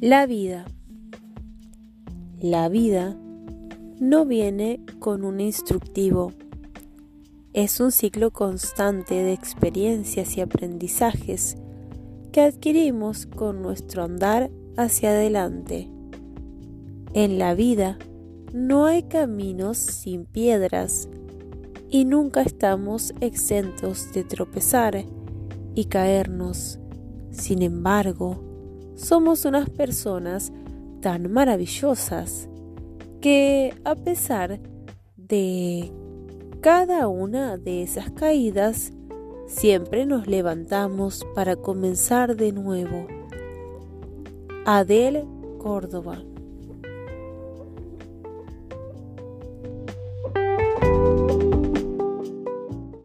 La vida. La vida no viene con un instructivo. Es un ciclo constante de experiencias y aprendizajes que adquirimos con nuestro andar hacia adelante. En la vida no hay caminos sin piedras y nunca estamos exentos de tropezar y caernos. Sin embargo, somos unas personas tan maravillosas que a pesar de cada una de esas caídas, siempre nos levantamos para comenzar de nuevo. Adel Córdoba